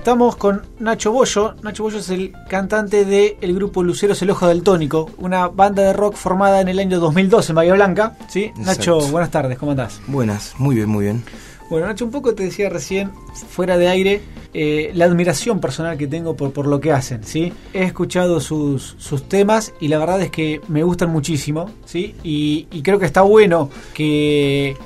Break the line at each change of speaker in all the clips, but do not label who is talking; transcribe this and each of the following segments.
Estamos con Nacho Bollo. Nacho Bollo es el cantante del grupo Luceros El Ojo del Tónico, una banda de rock formada en el año 2012 en Bahía Blanca. ¿sí? Nacho, buenas tardes, ¿cómo andás?
Buenas, muy bien, muy bien.
Bueno, Nacho, un poco te decía recién, fuera de aire, eh, la admiración personal que tengo por, por lo que hacen, ¿sí? He escuchado sus, sus temas y la verdad es que me gustan muchísimo, ¿sí? Y, creo que está bueno que,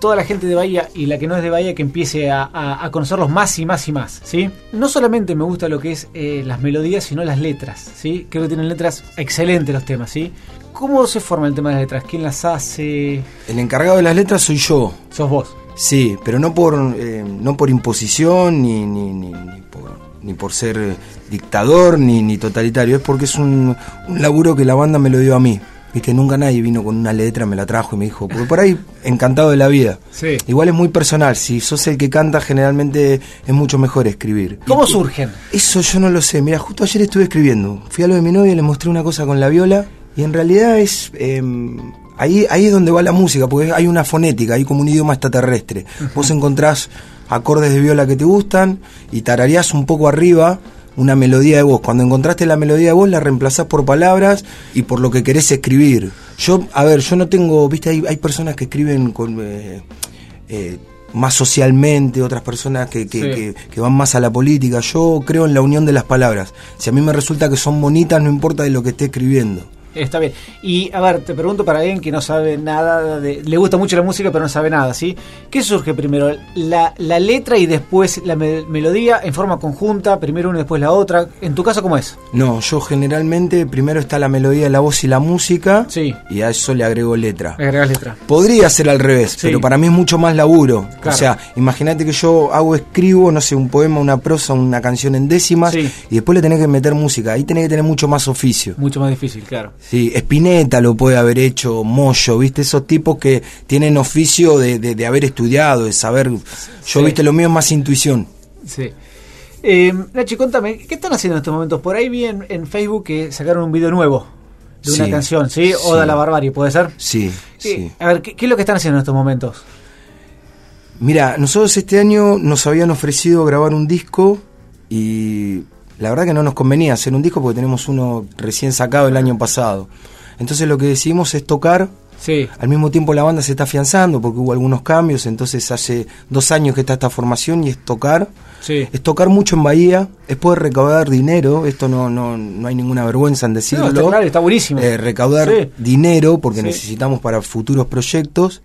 toda la gente de Bahía y la que no es de Bahía que empiece a, conocerlos más y más y más, ¿sí? No solamente me gusta lo que es eh, las melodías, sino las letras, ¿sí? Creo que tienen letras excelentes los temas, ¿sí? ¿Cómo se forma el tema de las letras? ¿Quién las hace?
El encargado de las letras soy yo.
Sos vos.
Sí, pero no por, eh, no por imposición ni, ni, ni, por, ni por ser eh, dictador ni, ni totalitario, es porque es un, un laburo que la banda me lo dio a mí. Viste, nunca nadie vino con una letra, me la trajo y me dijo, porque por ahí encantado de la vida.
Sí.
Igual es muy personal, si sos el que canta generalmente es mucho mejor escribir.
¿Cómo surgen?
Eso yo no lo sé, mira, justo ayer estuve escribiendo, fui a lo de mi novia, le mostré una cosa con la viola y en realidad es... Em, Ahí, ahí es donde va la música, porque hay una fonética, hay como un idioma extraterrestre. Vos encontrás acordes de viola que te gustan y tararías un poco arriba una melodía de voz. Cuando encontraste la melodía de voz la reemplazás por palabras y por lo que querés escribir. Yo, a ver, yo no tengo, viste, hay, hay personas que escriben con... Eh, eh, más socialmente, otras personas que, que, que, van más a la política. Yo creo en la unión de las palabras. Si a mí me resulta que son bonitas, no importa de lo que esté escribiendo.
Está bien. Y a ver, te pregunto para alguien que no sabe nada, de, le gusta mucho la música pero no sabe nada, ¿sí? ¿Qué surge primero? ¿La, la letra y después la melodía en forma conjunta? ¿Primero una y después la otra? ¿En tu caso cómo es?
No, yo generalmente primero está la melodía, la voz y la música.
Sí.
Y a eso le agrego letra.
Agregas letra.
Podría ser al revés, pero para mí es mucho más laburo. O sea, imagínate que yo hago, escribo, no sé, un poema, una prosa, una canción en décimas y después le tenés que meter música. Ahí tenés que tener mucho más oficio.
Mucho más difícil, claro.
Sí, Spinetta lo puede haber hecho, Moyo, ¿viste? Esos tipos que tienen oficio de, de, haber estudiado, de saber. Yo, ¿viste? Lo mío es más intuición.
Sí. Eh, Nachi, contame, ¿qué están haciendo en estos momentos? Por ahí vi en, Facebook que sacaron un video nuevo de una canción, ¿sí? Oda la barbarie, ¿puede ser?
Sí, sí.
A ver, ¿qué, es lo que están haciendo en estos momentos?
Mira, nosotros este año nos habían ofrecido grabar un disco y la verdad que no nos convenía hacer un disco porque tenemos uno recién sacado el año pasado. Entonces lo que decidimos es tocar.
Sí.
Al mismo tiempo la banda se está afianzando porque hubo algunos cambios, entonces hace dos años que está esta formación y es tocar.
Sí.
Es tocar mucho en Bahía, es poder recaudar dinero, esto no, no, no hay ninguna vergüenza en decirlo.
está, claro, está buenísimo.
Eh, recaudar dinero porque necesitamos para futuros proyectos.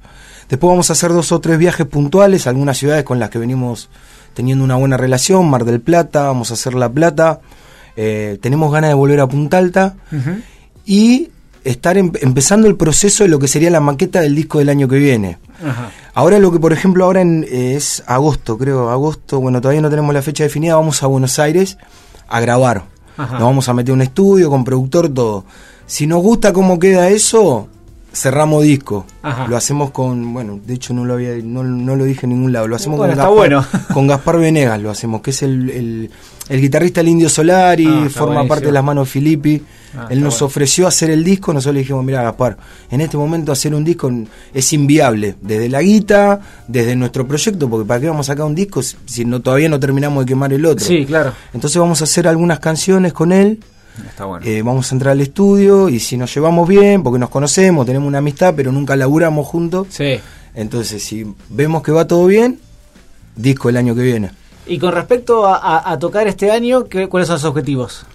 Después vamos a hacer dos o tres viajes puntuales a algunas ciudades con las que venimos teniendo una buena relación, Mar del Plata, vamos a hacer La Plata, eh, tenemos ganas de volver a Punta Alta y estar em, empezando el proceso de lo que sería la maqueta del disco del año que viene. Ahora lo que, por ejemplo, ahora en, es agosto, creo, agosto, bueno, todavía no tenemos la fecha definida, vamos a Buenos Aires a grabar. Nos vamos a meter un estudio con productor, todo. Si nos gusta cómo queda eso, cerramos disco. Lo hacemos con, bueno, de hecho no lo había, no, lo dije en ningún lado, lo hacemos con,
Gaspar, bueno.
con Gaspar Venegas, lo hacemos, que es el, el, guitarrista del Indio Solari, ah, forma parte de las manos Filippi. Ah, Él nos ofreció hacer el disco, nosotros le dijimos, mira Gaspar, en este momento hacer un disco es inviable, desde la guita, desde nuestro proyecto, porque para qué vamos a sacar un disco si no, todavía no terminamos de quemar el otro.
Sí, claro.
Entonces vamos a hacer algunas canciones con él eh, vamos a entrar al estudio y si nos llevamos bien, porque nos conocemos, tenemos una amistad, pero nunca laburamos juntos.
Sí.
Entonces, si vemos que va todo bien, disco el año que viene.
Y con respecto a, tocar este año, ¿cuáles son los objetivos?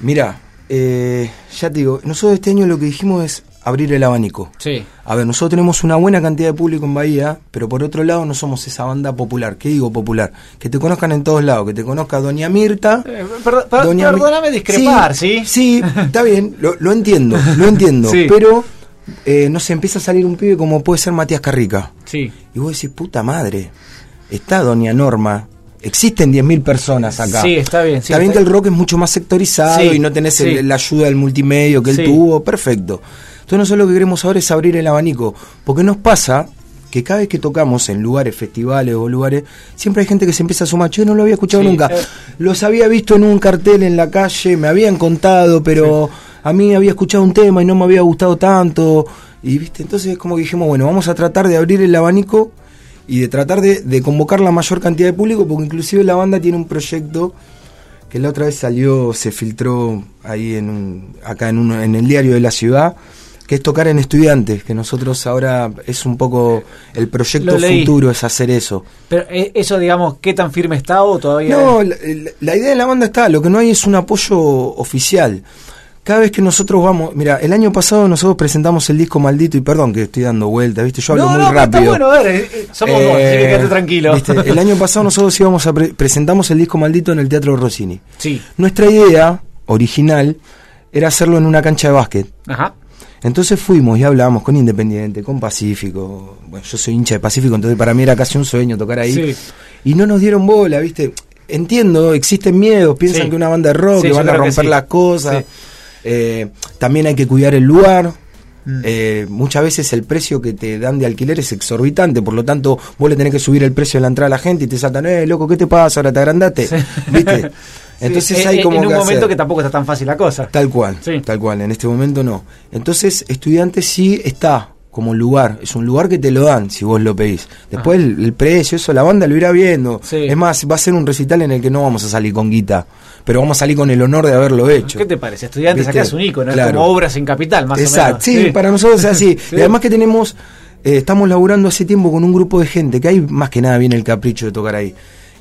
Mira, eh, ya te digo, nosotros este año lo que dijimos es abrir el abanico.
Sí.
A ver, nosotros tenemos una buena cantidad de público en Bahía, pero por otro lado no somos esa banda popular. ¿Qué digo popular? Que te conozcan en todos lados, que te conozca Doña Mirta.
Eh, perdóname discrepar, ¿sí?
Sí, está bien, lo, entiendo, lo entiendo. Pero, eh, no sé, empieza a salir un pibe como puede ser Matías Carrica.
Sí.
Y vos decís, puta madre, está Doña Norma, existen 10.000 personas acá.
Sí, está bien.
está, bien que el rock es mucho más sectorizado y no tenés la ayuda del multimedio que él tuvo, perfecto. Entonces nosotros lo que queremos ahora es abrir el abanico, porque nos pasa que cada vez que tocamos en lugares, festivales o lugares, siempre hay gente que se empieza a sumar, yo no lo había escuchado nunca, eh. los había visto en un cartel en la calle, me habían contado, pero a mí había escuchado un tema y no me había gustado tanto, y viste, entonces como que dijimos, bueno, vamos a tratar de abrir el abanico y de tratar de, de convocar la mayor cantidad de público, porque inclusive la banda tiene un proyecto que la otra vez salió, se filtró ahí en un, acá en, un, en el diario de la ciudad, que es tocar en estudiantes, que nosotros ahora es un poco el proyecto futuro es hacer eso.
Pero eh, eso, digamos, ¿qué tan firme está o todavía?
No, la, la- idea de la banda está, lo que no hay es un apoyo oficial. Cada vez que nosotros vamos, mira, el año pasado nosotros presentamos el disco maldito y perdón que estoy dando vueltas, ¿viste? Yo hablo
no,
muy
no,
rápido.
Está bueno, a ver, eh, eh, somos
Eh,
quédate tranquilo.
¿viste? El año pasado nosotros íbamos a pre- presentamos el disco maldito en el Teatro Rossini.
Sí,
Nuestra idea original era hacerlo en una cancha de básquet.
ajá.
Entonces fuimos y hablamos con Independiente, con Pacífico. Bueno, yo soy hincha de Pacífico, entonces para mí era casi un sueño tocar ahí.
Sí.
Y no nos dieron bola, ¿viste? Entiendo, existen miedos, piensan
Sí.
que una banda de rock,
Sí,
que van a romper las cosas. Eh, también hay que cuidar el lugar.
Mm.
Eh, muchas veces el precio que te dan de alquiler es exorbitante, por lo tanto vos le tenés que subir el precio de la entrada a la gente y te saltan, eh, loco, ¿qué te pasa? Ahora te agrandaste. ¿Viste? Entonces
Sí,
hay
eh,
como
En un
que
momento
hacer.
que tampoco está tan fácil la cosa.
Tal cual,
Sí.
tal cual, en este momento no. Entonces, estudiante sí está como lugar, es un lugar que te lo dan si vos lo pedís. Después el, el precio, eso la banda lo irá viendo.
Sí.
Es más, va a ser un recital en el que no vamos a salir con guita, pero vamos a salir con el honor de haberlo hecho.
¿Qué te parece? Estudiantes
¿Viste?
sacás un icono,
Claro.
como obras en capital, más
Exacto,
o menos.
sí, para nosotros es así.
Sí.
Y además que tenemos, eh, estamos laburando hace tiempo con un grupo de gente, que hay más que nada viene el capricho de tocar ahí.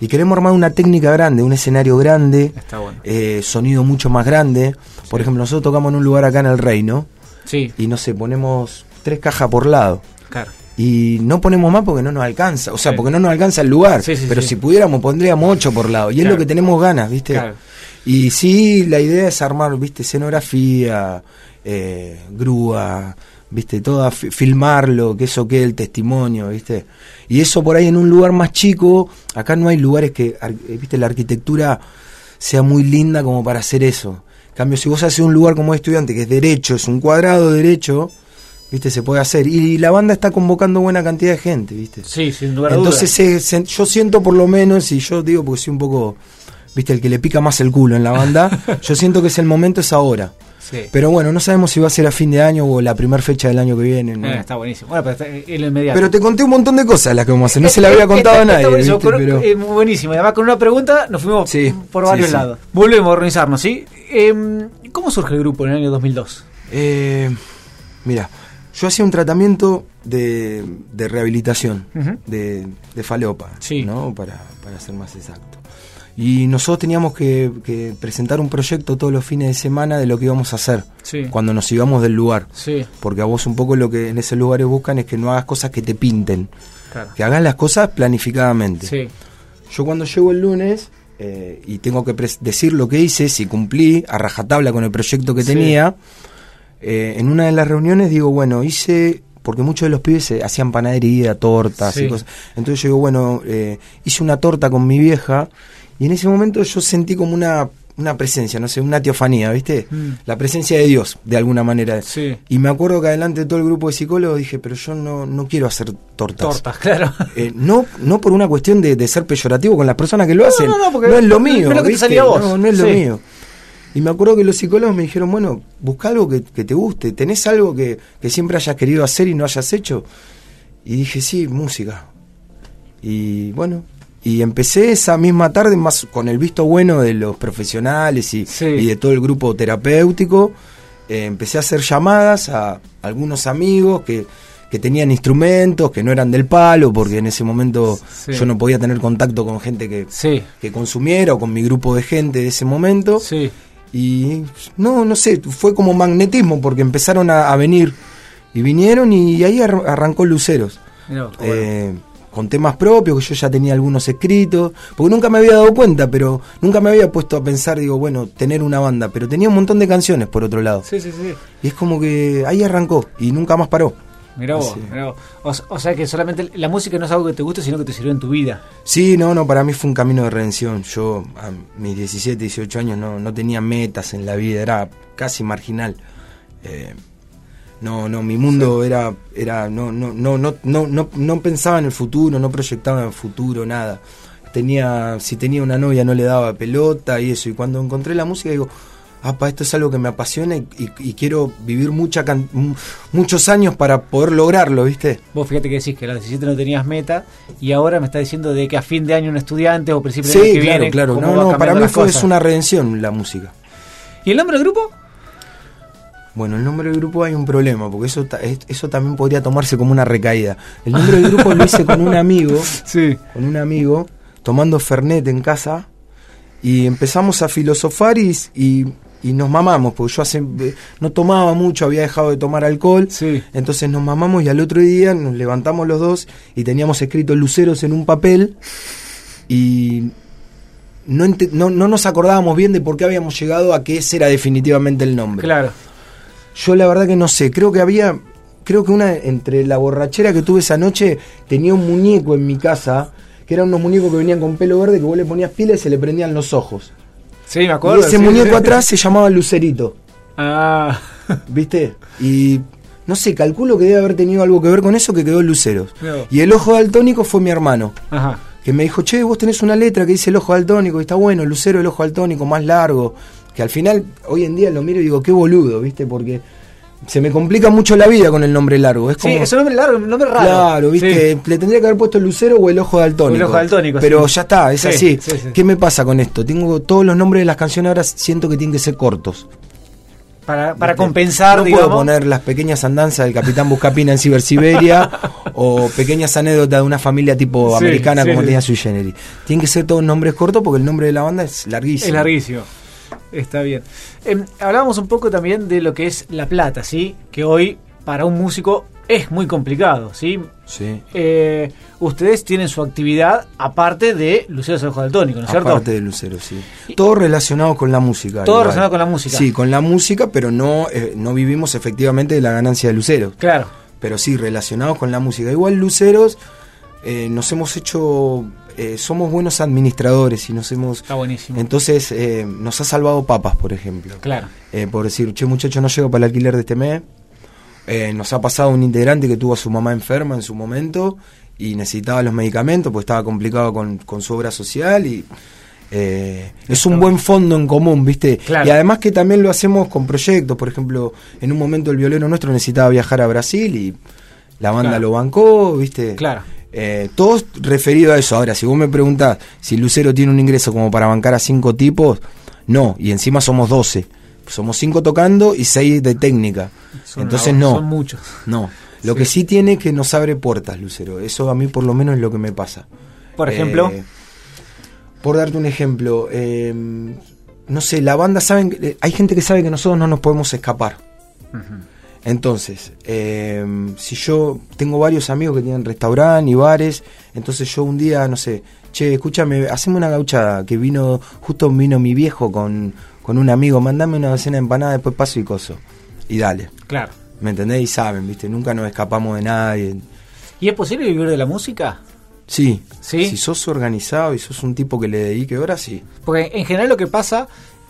Y queremos armar una técnica grande, un escenario grande,
Está bueno.
eh, sonido mucho más grande. Por ejemplo, nosotros tocamos en un lugar acá en el Reino,
Sí,
y no sé, ponemos tres cajas por lado.
claro.
Y no ponemos más porque no nos alcanza, o sea,
Sí.
porque no nos alcanza el lugar. Pero si pudiéramos pondríamos ocho por lado. Y es lo que tenemos ganas, ¿viste?
Claro.
Y sí, la idea es armar, ¿viste? Escenografía, eh, grúa, ¿viste? Toda, fi- filmarlo, que eso quede el testimonio, ¿viste? Y eso por ahí en un lugar más chico, acá no hay lugares que, eh, ¿viste? La arquitectura sea muy linda como para hacer eso. En cambio, si vos haces un lugar como estudiante, que es derecho, es un cuadrado derecho, ¿viste? Se puede hacer. Y la banda está convocando buena cantidad de gente, ¿viste?
Sí, sin lugar a
Entonces se- se- yo siento por lo menos, y yo digo porque soy un poco, viste, el que le pica más el culo en la banda, yo siento que es el momento, es ahora.
Sí.
Pero bueno, no sabemos si va a ser a fin de año o la primera fecha del año que viene. ¿no?
Eh, está buenísimo. Bueno, pero está inmediato.
Pero te conté un montón de cosas las que vamos a hacer, no se la había contado a
Está- está
nadie.
buenísimo,
¿viste? Pero-
eh, buenísimo. Además con una pregunta nos fuimos
Sí,
por varios
sí.
lados. Volvemos a organizarnos, ¿sí? Em, ¿Cómo surge el grupo en el año 2002?
Eh, mira, yo hacía un tratamiento de, de rehabilitación
Ujú.
de, de falopa,
Sí.
¿no? Para, para ser más exacto. Y nosotros teníamos que, que presentar un proyecto todos los fines de semana de lo que íbamos a hacer
Sí.
cuando nos íbamos del lugar.
Sí,
Porque a vos un poco lo que en ese lugares buscan es que no hagas cosas que te pinten,
claro.
que hagas las cosas planificadamente.
Sí,
Yo cuando llego el lunes eh, y tengo que decir lo que hice, si cumplí a rajatabla con el proyecto que tenía, eh, en una de las reuniones digo, bueno, hice, porque muchos de los pibes hacían panadería, tortas
Sí.
y cosas. Entonces yo digo, bueno, eh, hice una torta con mi vieja y en ese momento yo sentí como una, una presencia, no sé, una teofanía, ¿viste?
Mm.
La presencia de Dios, de alguna manera.
sí.
Y me acuerdo que adelante de todo el grupo de psicólogos dije, pero yo no, no quiero hacer tortas.
Tortas, claro.
Eh, no, no por una cuestión de, de ser peyorativo con las personas que lo
No,
hacen.
no, no, porque
es lo
no es
mío.
lo vos.
No, no es lo
Sí.
mío. Y me acuerdo que los psicólogos me dijeron, bueno, busca algo que, que te guste. ¿Tenés algo que, que siempre hayas querido hacer y no hayas hecho? Y dije, sí, música. Y bueno, y empecé esa misma tarde más con el visto bueno de los profesionales y,
Sí.
y de todo el grupo terapéutico. eh, empecé a hacer llamadas a algunos amigos que, que tenían instrumentos, que no eran del palo, porque en ese momento
Sí.
yo no podía tener contacto con gente que,
Sí,
que consumiera o con mi grupo de gente de ese momento. Y no, no sé, fue como magnetismo porque empezaron a, a venir y vinieron y ahí ar- arrancó Luceros.
Bueno.
Eh, con temas propios, que yo ya tenía algunos escritos, porque nunca me había dado cuenta, pero nunca me había puesto a pensar, digo, bueno, tener una banda, pero tenía un montón de canciones por otro lado.
Sí, sí, sí.
Y es como que ahí arrancó y nunca más paró.
Mirá vos, mirá vos. O, o sea que solamente la música no es algo que te guste, sino que te sirvió en tu vida.
Sí, no, no, para mí fue un camino de redención. Yo a mis 17, 18 años no, no tenía metas en la vida, era casi marginal. Eh, no, no, mi mundo era, era, no, no, no, no, no, no, no pensaba en el futuro, no proyectaba en el futuro, nada. Tenía, si tenía una novia no le daba pelota y eso. Y cuando encontré la música digo, apa, esto es algo que me apasiona y, y- y quiero vivir mucha can- mu- muchos años para poder lograrlo, ¿viste?
Vos fíjate que decís que a los 17 no tenías meta y ahora me está diciendo de que a fin de año un estudiante o principio de año
Sí,
que
claro,
viene.
claro. No, no, para mí fue es una redención la música.
¿Y el nombre del grupo?
Bueno, el nombre del grupo hay un problema, porque eso, eso también podría tomarse como una recaída. El nombre del grupo lo hice con un amigo,
Sí.
con un amigo, tomando Fernet en casa, y empezamos a filosofar y, y, y nos mamamos, porque yo hace, eh, no tomaba mucho, había dejado de tomar alcohol,
Sí.
entonces nos mamamos y al otro día nos levantamos los dos y teníamos escrito luceros en un papel y no, no, no nos acordábamos bien de por qué habíamos llegado a que ese era definitivamente el nombre.
Claro.
Yo la verdad que no sé, creo que había, creo que una, entre la borrachera que tuve esa noche, tenía un muñeco en mi casa, que eran unos muñecos que venían con pelo verde, que vos le ponías pila y se le prendían los ojos.
Sí, me acuerdo.
y ese
sí.
muñeco atrás se llamaba Lucerito,
Ah.
¿viste? Y no sé, calculo que debe haber tenido algo que ver con eso que quedó Luceros.
No.
Y el ojo daltónico fue mi hermano,
Ajá.
que me dijo, che, vos tenés una letra que dice el ojo daltónico, y está bueno, Lucero el ojo daltónico, más largo. Que al final, hoy en día lo miro y digo, qué boludo, ¿viste? Porque se me complica mucho la vida con el nombre largo. Es
Sí,
como,
es un nombre largo, un nombre raro.
Claro, viste,
Sí.
le tendría que haber puesto el lucero o el ojo daltónico.
El ojo daltónico,
Pero
sí.
ya está, es
Sí,
así.
sí, sí.
¿Qué me pasa con esto? Tengo todos los nombres de las canciones ahora siento que tienen que ser cortos.
Para, para compensar,
no
digamos.
puedo poner las pequeñas andanzas del Capitán Buscapina en Cibersiberia o pequeñas anécdotas de una familia tipo
Sí,
americana
sí,
como
sí.
tenía Sui Generis. Tienen que ser todos nombres cortos porque el nombre de la banda es larguísimo.
Es larguísimo. Está bien. Em, hablábamos un poco también de lo que es La Plata, ¿sí? Que hoy para un músico es muy complicado, ¿sí?
Sí.
Eh, ustedes tienen su actividad aparte de Lucero Ojo Daltónico, ¿no es cierto?
Aparte de Lucero, sí. Todo relacionado con la música.
Todo
igual.
relacionado con la música.
Sí, con la música, pero no, eh, no vivimos efectivamente de la ganancia de Lucero.
Claro.
Pero sí, relacionados con la música. Igual Luceros, eh, nos hemos hecho, eh, somos buenos administradores y nos hemos...
Está buenísimo.
Entonces, eh, nos ha salvado papas, por ejemplo.
Claro.
Eh, por decir, che, muchacho, no llego para el alquiler de este mes. Eh, nos ha pasado un integrante que tuvo a su mamá enferma en su momento y necesitaba los medicamentos, pues estaba complicado con, con su obra social y eh, es un buen fondo en común, ¿viste?
Claro.
Y además que también lo hacemos con proyectos, por ejemplo, en un momento el violero nuestro necesitaba viajar a Brasil y la banda
Claro.
lo bancó, ¿viste?
Claro.
Eh, todo referido a eso. Ahora, si vos me preguntás si Lucero tiene un ingreso como para bancar a cinco tipos, no, y encima somos 12. Somos cinco tocando y seis de técnica.
Son
Entonces no.
Son muchos.
No. Lo
Sí.
que sí tiene es que nos abre puertas, Lucero. Eso a mí por lo menos es lo que me pasa.
Por ejemplo.
Eh, por darte un ejemplo, eh, no sé, la banda saben, que- eh, hay gente que sabe que nosotros no nos podemos escapar. Entonces, eh, si yo tengo varios amigos que tienen restaurante y bares, entonces yo un día, no sé, che, escúchame, haceme una gauchada, que vino, justo vino mi viejo con, con un amigo, mandame una docena de empanadas, después paso y coso. Y dale,
Claro.
¿me entendés? Y saben, ¿viste? Nunca nos escapamos de nadie.
¿Y es posible vivir de la música?
Sí,
¿Sí?
si sos organizado y sos un tipo que le dedique horas, sí.
Porque en general lo que pasa,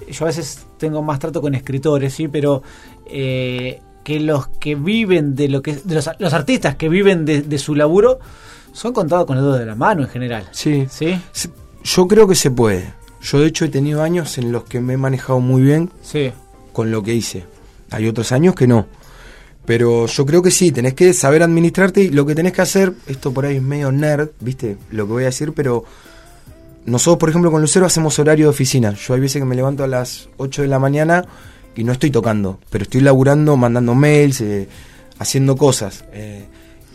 yo a veces tengo más trato con escritores, sí, pero eh, que los que viven de lo que de los, los artistas que viven de, de su laburo son contados con los dedos de la mano en general.
Sí.
¿Sí?
Yo creo que se puede. Yo de hecho he tenido años en los que me he manejado muy bien
Sí.
con lo que hice. Hay otros años que no. Pero yo creo que sí, tenés que saber administrarte y lo que tenés que hacer, esto por ahí es medio nerd, ¿viste? Lo que voy a decir, pero nosotros, por ejemplo, con Lucero hacemos horario de oficina. Yo hay veces que me levanto a las 8 de la mañana y no estoy tocando, pero estoy laburando, mandando mails, eh, haciendo cosas. eh,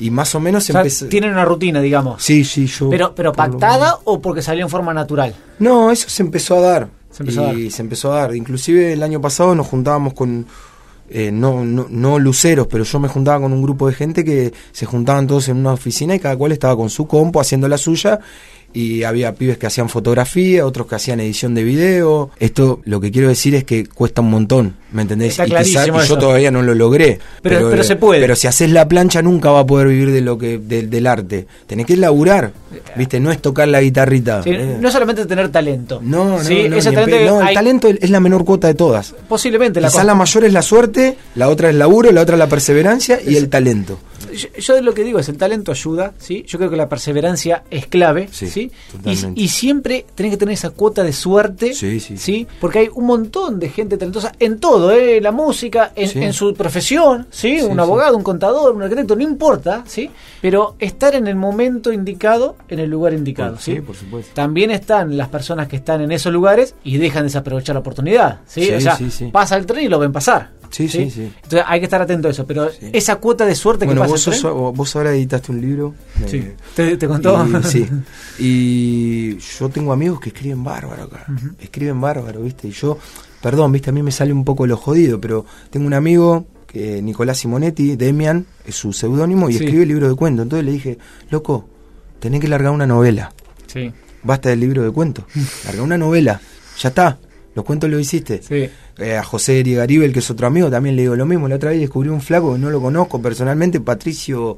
y más o menos
O sea,
empecé...
tienen una rutina, digamos.
Sí, sí, yo...
Pero, pero
por
pactada o porque salió en forma natural.
no, eso se empezó a dar.
Se empezó a dar.
se empezó a dar. Inclusive el año pasado nos juntábamos con, eh, no, no, no luceros, pero yo me juntaba con un grupo de gente que se juntaban todos en una oficina y cada cual estaba con su compo haciendo la suya. Y había pibes que hacían fotografía, otros que hacían edición de video. Esto lo que quiero decir es que cuesta un montón, ¿me entendés?
Está
y, quizá- yo
eso.
todavía no lo logré.
Pero- pero se puede.
Pero si haces la plancha nunca va a poder vivir de lo que del- del arte. Tenés que laburar, ¿viste? No es tocar la guitarrita.
Sí,
eh.
No solamente tener talento.
No, no,
Sí,
no,
ese talento
no, el
hay-
talento es la menor cuota de todas.
Posiblemente la
Quizá la mayor es la suerte, la otra es laburo, la otra es la perseverancia y el talento.
Yo, yo lo que digo es el talento ayuda, ¿sí? Yo creo que la perseverancia es clave,
Sí.
Y, y siempre tenés que tener esa cuota de suerte,
Sí, sí.
Porque hay un montón de gente talentosa en todo, ¿eh? La música, en, su profesión, ¿sí? Un abogado, un contador, un arquitecto, no importa, ¿sí? Pero estar en el momento indicado, en el lugar indicado,
Por- ¿sí? por supuesto.
También están las personas que están en esos lugares y dejan desaprovechar la oportunidad, ¿sí? O sea, pasa el tren y lo ven pasar.
Sí, sí, sí.
Entonces hay que estar atento a eso, pero
Sí.
esa cuota de suerte
Bueno,
que pasa
vos, sos- vos ahora editaste un libro. eh,
Sí. ¿Te, te contó?
Y, sí. Y yo tengo amigos que escriben bárbaro acá. Escriben bárbaro, ¿viste? Y yo, perdón, ¿viste? A mí me sale un poco lo jodido, pero tengo un amigo, que Nicolás Simonetti, Demian, es su seudónimo, y
Sí.
escribe libro de cuentos. Entonces le dije, loco, tenés que largar una novela.
Sí,
Basta del libro de cuentos. Larga una novela. Ya está. Los cuentos lo hiciste.
sí.
Eh, a José Garibel, que es otro amigo, también le digo lo mismo. La otra vez descubrí un flaco que no lo conozco personalmente, Patricio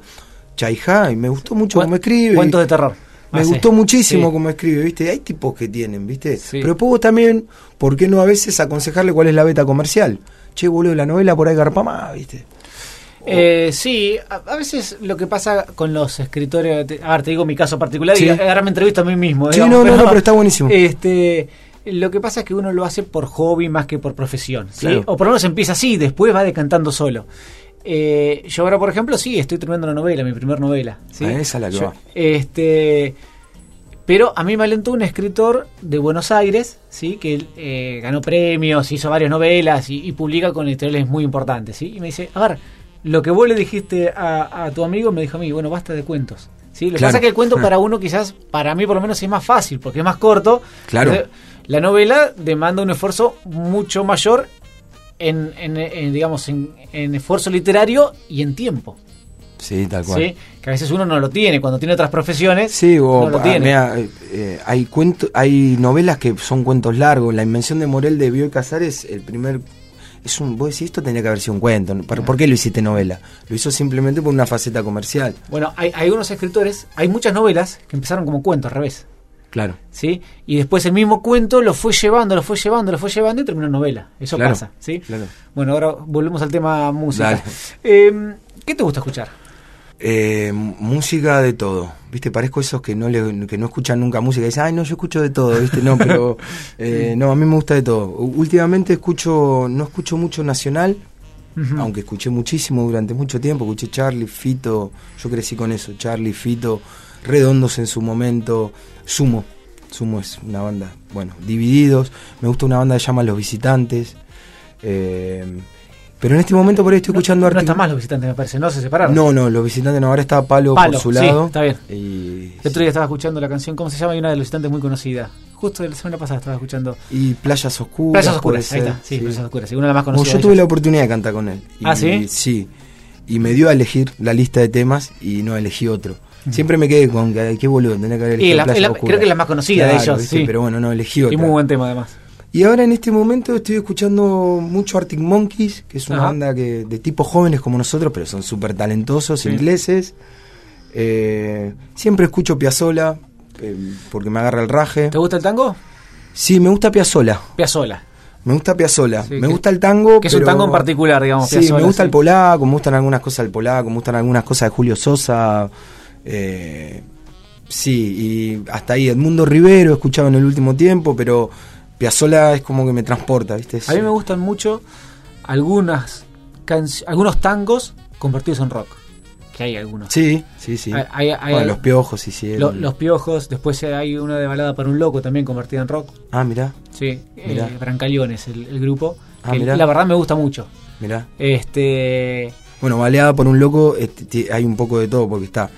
Chaijá, y me gustó mucho cómo escribe.
Cuentos de terror.
Me
Ah, sí.
gustó muchísimo
Sí.
cómo escribe, ¿viste? Hay tipos que tienen, ¿viste?
Sí.
Pero puedo también, ¿por qué no a veces aconsejarle cuál es la beta comercial? Che, boludo, la novela por ahí garpa más, ¿viste?
Eh, sí, a, a veces lo que pasa con los escritores, te- a ver, te digo mi caso particular y ahora me entrevisto a mí mismo.
Sí, no, no, no, pero está buenísimo.
Este, lo que pasa es que uno lo hace por hobby más que por profesión, ¿sí?
Claro.
O por lo menos empieza así, después va decantando solo. Eh, yo ahora, por ejemplo, sí, estoy terminando una novela, mi primera novela. ¿sí?
Ah, esa es la que
Yo-
va.
Este, pero a mí me alentó un escritor de Buenos Aires, sí, que eh, ganó premios, hizo varias novelas y, y publica con editoriales muy importantes, sí. Y me dice, a ver, lo que vos le dijiste a, a tu amigo me dijo a mí, bueno, basta de cuentos. Sí, lo que pasa es que el cuento para uno quizás, para mí por lo menos es más fácil, porque es más corto.
Claro.
Entonces, La novela demanda un esfuerzo mucho mayor en, en- en, digamos, en, en esfuerzo literario y en tiempo.
Sí, tal cual.
¿sí? Que a veces uno no lo tiene, cuando tiene otras profesiones,
Sí, o,
no lo tiene.
mirá, eh, eh, hay cuento, hay novelas que son cuentos largos. La invención de Morel de Bioy Casares, el primer es un vos decís esto tenía que haber sido un cuento. ¿Por, por qué lo hiciste novela? Lo hizo simplemente por una faceta comercial.
Bueno, hay, hay unos escritores, hay muchas novelas que empezaron como cuentos al revés,
Claro.
¿sí? Y después el mismo cuento lo fue llevando, lo fue llevando, lo fue llevando y terminó novela. Eso
Claro,
pasa, ¿sí?
claro.
Bueno, ahora volvemos al tema música. Eh, ¿Qué te gusta escuchar?
Eh, música de todo. ¿Viste? Parezco esos que no le, que no escuchan nunca música y dicen, ay, no, yo escucho de todo, ¿viste? No, pero eh, no, a mí me gusta de todo. Últimamente escucho, no escucho mucho nacional, aunque escuché muchísimo durante mucho tiempo. Escuché Charlie, Fito, yo crecí con eso, Charlie, Fito, Redondos en su momento, Sumo. Sumo es una banda, bueno, Divididos. Me gusta una banda que se llama Los Visitantes. Eh, pero en este momento por ahí estoy escuchando
no, no
Arctic-
está más los visitantes, me parece, no se separaron.
no, no, los visitantes no, ahora está Palo,
Palo,
por su
sí,
lado.
está bien.
Y,
El otro día estaba escuchando la canción, ¿cómo se llama? Hay una de los visitantes muy conocida. Justo la semana pasada estaba escuchando.
y Playas Oscuras.
Playas Oscuras, ahí está. Sí, Playas Oscuras, una de las más conocidas.
yo
de
tuve la oportunidad de cantar con él. Y-
¿Ah, sí?
Sí. Y me dio a elegir la lista de temas y no elegí otro. Siempre me quedé con que qué boludo, tenía que haber
Y la- creo que es la más conocida de ellos,
¿viste?
sí.
Pero bueno, no elegí
Y
otra.
muy buen tema además.
Y ahora en este momento estoy escuchando mucho Arctic Monkeys, que es una
Ajá.
banda que de tipos jóvenes como nosotros, pero son súper talentosos,
Sí.
ingleses. Eh, siempre escucho Piazzola, eh, porque me agarra el raje.
¿Te gusta el tango?
Sí, me gusta Piazzola.
Piazzola.
Me gusta Piazzola.
Sí,
me gusta el tango.
que es un tango en particular, digamos,
Sí,
Piazzolla,
me gusta
sí.
el polaco, me gustan algunas cosas del polaco, me gustan algunas cosas de Julio Sosa. Eh, sí, y hasta ahí Edmundo Rivero he escuchado en el último tiempo, pero Piazzola es como que me transporta, ¿viste?
A mí me gustan mucho algunas algunos tangos convertidos en rock. Que hay algunos.
Sí, sí, sí.
Hay- hay- hay-
Bueno, los piojos hicieron.
Lo- los piojos, después hay una de balada para un loco también convertida en rock.
Ah, mirá,
Sí,
Mirá.
eh, Brancaleones, el, el grupo.
Ah,
que
mirá.
la verdad me gusta mucho.
mirá.
Este.
Bueno, baleada por un loco, este, hay un poco de todo, porque está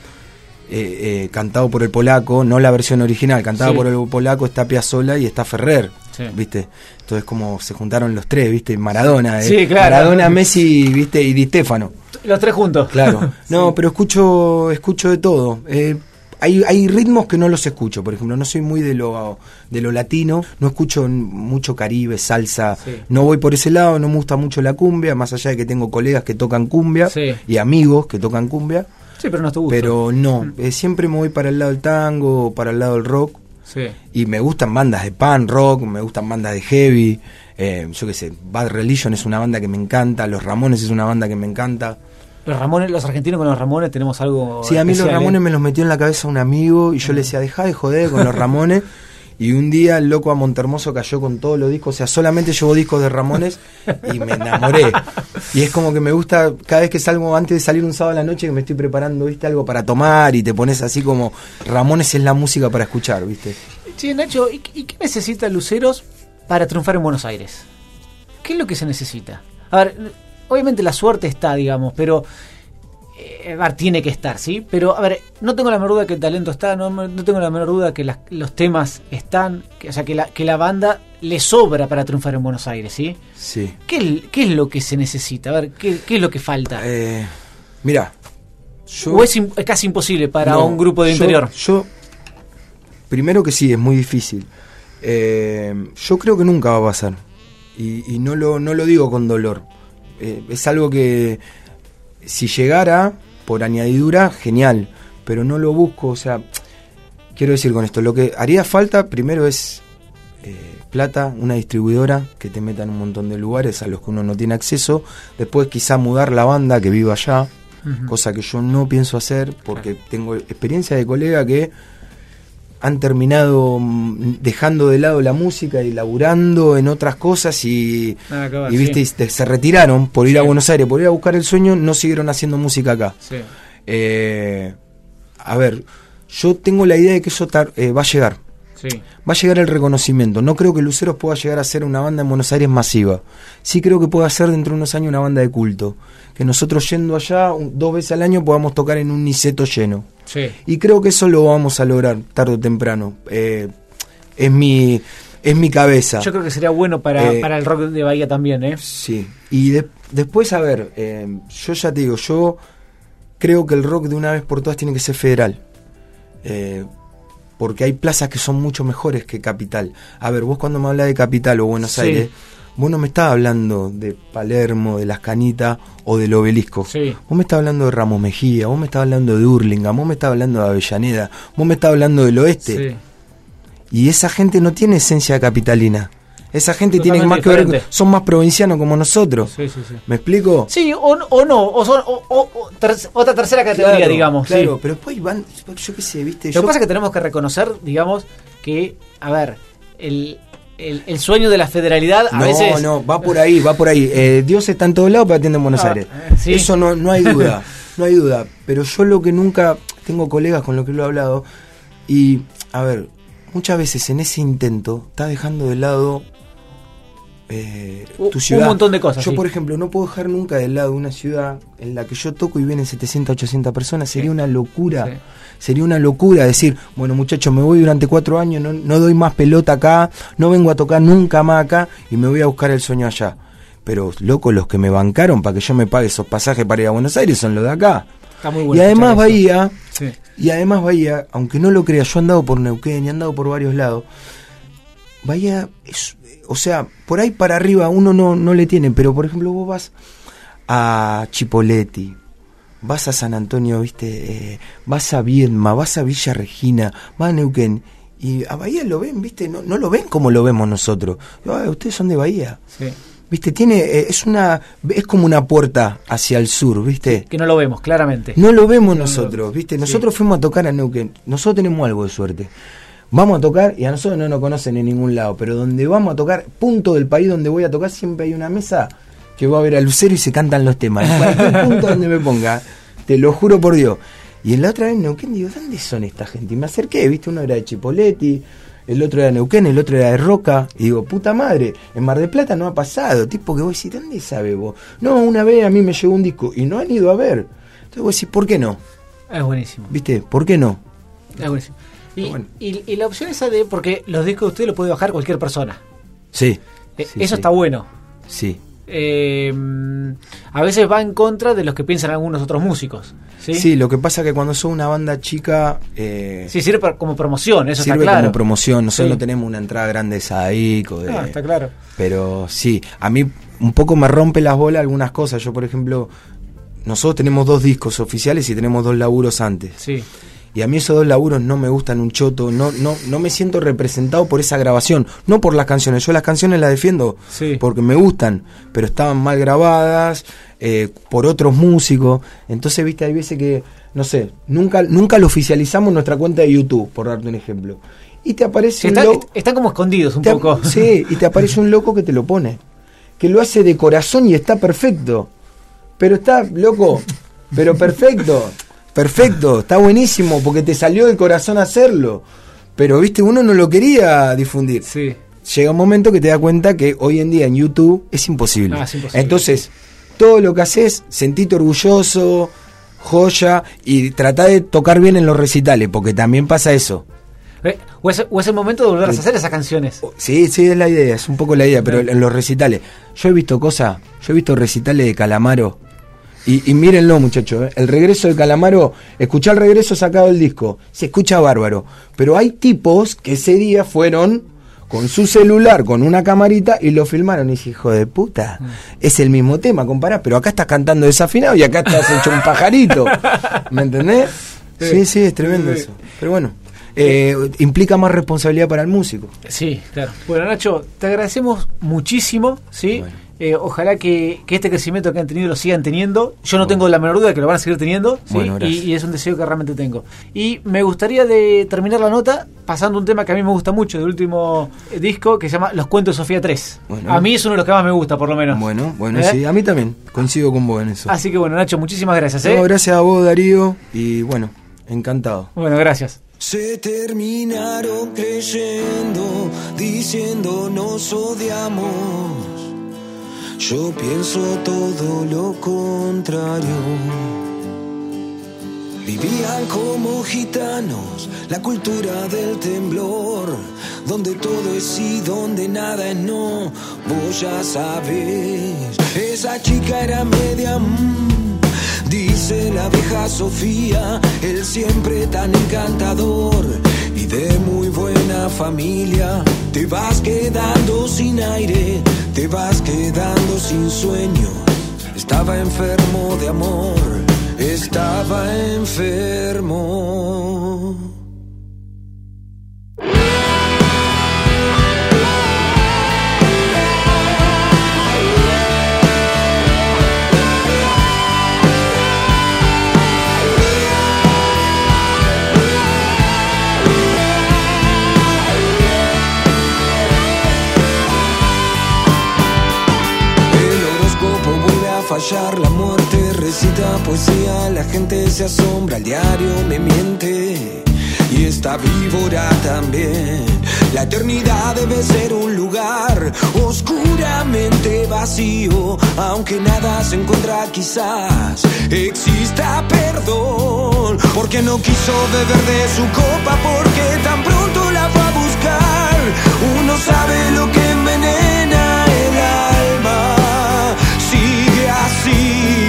eh, eh, cantado por el polaco, no la versión original, cantado
Sí.
por el polaco está Piazzola y está Ferrer,
Sí.
¿viste? Entonces como se juntaron los tres, ¿viste? Maradona, eh.
Sí, claro.
Maradona, Messi, ¿viste? Y Di Stefano.
Los tres juntos.
Claro. No, pero escucho escucho de todo. Eh, hay, hay ritmos que no los escucho, por ejemplo, no soy muy de lo de lo latino, no escucho mucho caribe, salsa, no voy por ese lado, no me gusta mucho la cumbia, más allá de que tengo colegas que tocan cumbia y amigos que tocan cumbia,
Sí, pero no es tu gusto.
pero no, eh, siempre me voy para el lado del tango, para el lado del rock.
Sí.
Y me gustan bandas de pan rock, me gustan bandas de heavy. eh, yo qué sé, Bad Religion es una banda que me encanta, Los Ramones es una banda que me encanta.
Los Ramones, los argentinos con los Ramones tenemos algo.
Sí, a mí los
especial,
Ramones
¿eh?
me los metió en la cabeza un amigo y yo le decía, deja de joder con los Ramones. Y un día el loco a Montermoso cayó con todos los discos, o sea, solamente llevo discos de Ramones y me enamoré. Y es como que me gusta, cada vez que salgo, antes de salir un sábado a la noche, que me estoy preparando, viste, algo para tomar y te pones así como, Ramones es la música para escuchar, viste.
Sí, Nacho, ¿y, y qué necesita Luceros para triunfar en Buenos Aires? ¿Qué es lo que se necesita? A ver, obviamente la suerte está, digamos, pero. Eh, ver, tiene que estar, ¿sí? Pero, a ver, no tengo la menor duda que el talento está, no, no tengo la menor duda que las- los temas están, que, o sea, que la, que la banda le sobra para triunfar en Buenos Aires, ¿sí?
Sí.
¿Qué, es- qué es lo que se necesita? A ver, ¿qué, qué es lo que falta?
Eh, mira, yo...
¿O es, casi imposible para
No,
un grupo de
yo-
interior?
Yo, primero que sí, es muy difícil. Eh, yo creo que nunca va a pasar. Y, y no, lo, no lo digo con dolor. Eh, es algo que si llegara por añadidura, genial. Pero no lo busco, o sea, quiero decir con esto, lo que haría falta primero es eh, plata, una distribuidora que te meta en un montón de lugares a los que uno no tiene acceso. Después quizá mudar la banda que viva allá cosa que yo no pienso hacer porque tengo experiencia de colega que han terminado mm, dejando de lado la música y laburando en otras cosas y, y, viste
sí.
y se- retiraron por ir a. Buenos Aires, por ir a buscar el sueño, no siguieron haciendo música acá.
Sí.
Eh, a ver, yo tengo la idea de que eso tar- eh, va a llegar.
Sí.
Va a llegar el reconocimiento. No creo que Luceros pueda llegar a ser una banda en Buenos Aires masiva. Sí creo que pueda ser dentro de unos años una banda de culto. Que nosotros yendo allá un- dos veces al año podamos tocar en un niceto lleno.
Sí.
Y creo que eso lo vamos a lograr tarde o temprano. Eh, es mi es mi cabeza.
Yo creo que sería bueno para,
Eh,
para el rock de Bahía también, ¿eh?
Sí. Y de- después, a ver, eh, yo ya te digo, yo creo que el rock de una vez por todas tiene que ser federal. Eh, porque hay plazas que son mucho mejores que Capital. A ver, vos cuando me hablas de Capital o Buenos
Sí.
Aires, vos no me estás hablando de Palermo, de Las Canitas o del Obelisco.
Sí.
Vos me estás hablando de Ramos Mejía, vos me estás hablando de Hurlingham, vos me estás hablando de Avellaneda, vos me estás hablando del oeste.
Sí.
Y esa gente no tiene esencia capitalina. Esa gente tiene más que ver, son más provincianos como nosotros.
Sí, sí, sí.
¿Me explico?
Sí, o, o no, o son o- o- o ter- otra tercera categoría,
Claro,
digamos. sí.
Claro, pero después van, yo qué sé, viste.
Lo
Yo-
que pasa es que tenemos que reconocer, digamos, que, a ver, el, el, el sueño de la federalidad a
no,
veces.
no, va por ahí, va por ahí. Eh, Dios está en todos lados, pero atiende en Buenos
Ah,
Aires.
eh, sí.
Eso no, no hay duda, no hay duda. Pero yo lo que nunca, tengo colegas con los que lo he hablado, y, a ver, muchas veces en ese intento estás dejando de lado eh,
Un-
tu
un
ciudad.
montón de cosas,
Yo,
sí.
por ejemplo, no puedo dejar nunca de lado una ciudad en la que yo toco y vienen 700, 800 personas. Sería una locura.
Sí.
Sería una locura decir, bueno muchachos, me voy durante cuatro años, no, no doy más pelota acá, no vengo a tocar nunca más acá y me voy a buscar el sueño allá. Pero, loco, los que me bancaron para que yo me pague esos pasajes para ir a Buenos Aires son los de acá.
Está muy
y
bueno
además
escuchar eso.
Bahía, y además Bahía, aunque no lo crea, yo he andado por Neuquén y he andado por varios lados. Bahía es, o sea, por ahí para arriba uno no, no le tiene, pero por ejemplo vos vas a Chipoletti, vas a San Antonio, viste, Eh, vas a Viedma, vas a Villa Regina, vas a Neuquén, y a Bahía lo ven, viste, no, no lo ven como lo vemos nosotros. "Ah, ustedes son de Bahía.
Sí.
Viste, tiene, eh, es una, es como una puerta hacia el sur, viste.
Que no lo vemos, claramente.
No lo vemos
No lo
nosotros,
vemos.
¿viste?
Sí.
Nosotros fuimos a tocar a Neuquén. Nosotros tenemos algo de suerte. Vamos a tocar y a nosotros no nos conocen en ningún lado, pero donde vamos a tocar, punto del país donde voy a tocar, siempre hay una mesa que va a ver a Lucero y se cantan los temas. En cualquier punto donde me ponga, te lo juro por Dios. Y en la otra vez en Neuquén digo, ¿dónde son esta gente? Y me acerqué, ¿viste? Uno era de Chipoletti, el otro era de Neuquén, el otro era de Roca. Y digo, puta madre, en Mar del Plata no ha pasado. Tipo que vos decís, ¿dónde sabe vos? No, una vez a mí me llegó un disco y no han ido a ver. Entonces vos decís, ¿por qué no?
Es buenísimo.
¿Viste? ¿Por qué no?
Es buenísimo. Y,
bueno.
y- y la opción esa de. Porque los discos de usted los puede bajar cualquier persona.
Sí.
Eh,
Sí,
eso
sí.
está bueno.
Sí.
Eh, a veces va en contra de los que piensan algunos otros músicos. Sí,
Sí, lo que pasa es que cuando sos una banda chica, eh,
Sí, sirve como promoción, eso
sirve
está claro.
como promoción. Nosotros
Sí.
no tenemos una entrada grande de Sadaico, de,
Ah, está claro.
Pero sí, a mí un poco me rompe las bolas algunas cosas. Yo, por ejemplo, nosotros tenemos dos discos oficiales y tenemos dos laburos antes.
Sí,
Y a mí esos dos laburos no me gustan un choto, no, no, no me siento representado por esa grabación, no por las canciones. Yo las canciones las defiendo porque me gustan, pero estaban mal grabadas eh, por otros músicos. Entonces, viste, hay veces que, no sé, nunca, nunca lo oficializamos en nuestra cuenta de YouTube, por darte un ejemplo. Y te aparece
un loco. Están como escondidos un poco.
Sí, y te aparece un loco que te lo pone. Que lo hace de corazón y está perfecto. Pero está, loco, pero perfecto. Perfecto, está buenísimo porque te salió del corazón hacerlo. Pero, viste, uno no lo quería difundir.
Sí.
Llega un momento que te das cuenta que hoy en día en YouTube es imposible. Ah, Entonces, todo lo que haces, sentite orgulloso, joya y trata de tocar bien en los recitales, porque también pasa eso.
Eh, o es, el momento de volver a hacer esas canciones.
Sí, sí, es la idea, es un poco la idea, pero en los recitales. Yo he visto cosas, yo he visto recitales de Calamaro y, mírenlo, muchachos, ¿eh? el regreso de Calamaro, escuchar el regreso sacado el disco, se escucha bárbaro. Pero hay tipos que ese día fueron con su celular, con una camarita y lo filmaron. Y dije, hijo de puta, mm. es el mismo tema, compará, pero acá estás cantando desafinado y acá estás hecho un pajarito. ¿Me entendés? Sí, sí, es tremendo eso. Pero bueno. Eh, implica más responsabilidad para el músico.
Sí, claro. Bueno, Nacho, te agradecemos muchísimo, ¿sí? Eh, ojalá que, este crecimiento que han tenido lo sigan teniendo. Yo no tengo la menor duda de que lo van a seguir teniendo. y, es un deseo que realmente tengo. Y me gustaría de terminar la nota pasando un tema que a mí me gusta mucho del último eh, disco que se llama Los Cuentos de Sofía 3. A mí es uno de los que más me gusta, por lo menos.
Bueno, bueno, ¿Eh? sí. A mí también. Coincido con vos en eso.
Así que bueno, Nacho, muchísimas gracias.
gracias a vos, Darío. Y bueno, encantado.
Bueno, gracias.
Se terminaron creyendo, diciendo nos odiamos. Yo pienso todo lo contrario. Vivían como gitanos la cultura del temblor, donde todo es sí, donde nada es no. Vos ya sabes, esa chica era media. Dice la vieja Sofía, él siempre tan encantador y de muy buena familia. Te vas quedando sin aire te vas quedando sin sueño. Estaba enfermo de amor, estaba enfermo. fallar, la muerte recita poesía, la gente se asombra, el diario me miente. Y esta víbora también. La eternidad debe ser un lugar oscuramente vacío, aunque nada se encuentra quizás. Exista perdón, porque no quiso beber de su copa, porque tan pronto
la fue a buscar. Uno sabe lo que envenena el alma. see.